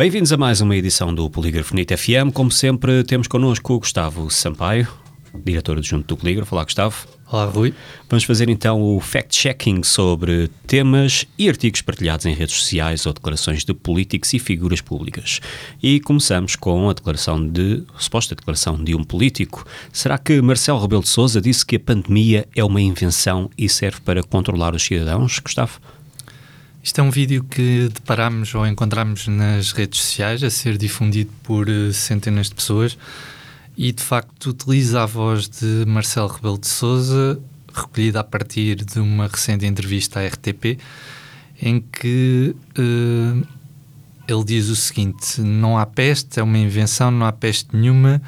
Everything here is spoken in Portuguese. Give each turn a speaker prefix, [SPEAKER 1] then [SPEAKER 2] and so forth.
[SPEAKER 1] Bem-vindos a mais uma edição do Polígrafo NIT FM. Como sempre, temos connosco o Gustavo Sampaio, diretor adjunto do Polígrafo. Olá, Gustavo.
[SPEAKER 2] Olá, Rui.
[SPEAKER 1] Vamos fazer então o fact-checking sobre temas e artigos partilhados em redes sociais ou declarações de políticos e figuras públicas. E começamos com a declaração de, a suposta declaração de um político. Será que Marcelo Rebelo de Sousa disse que a pandemia é uma invenção e serve para controlar os cidadãos, Gustavo?
[SPEAKER 2] Isto é um vídeo que deparamos ou encontramos nas redes sociais a ser difundido por eh, centenas de pessoas. E de facto utiliza a voz de Marcelo Rebelo de Sousa, recolhida a partir de uma recente entrevista à RTP, em que uh, ele diz o seguinte: não há peste, é uma invenção, não há peste nenhuma,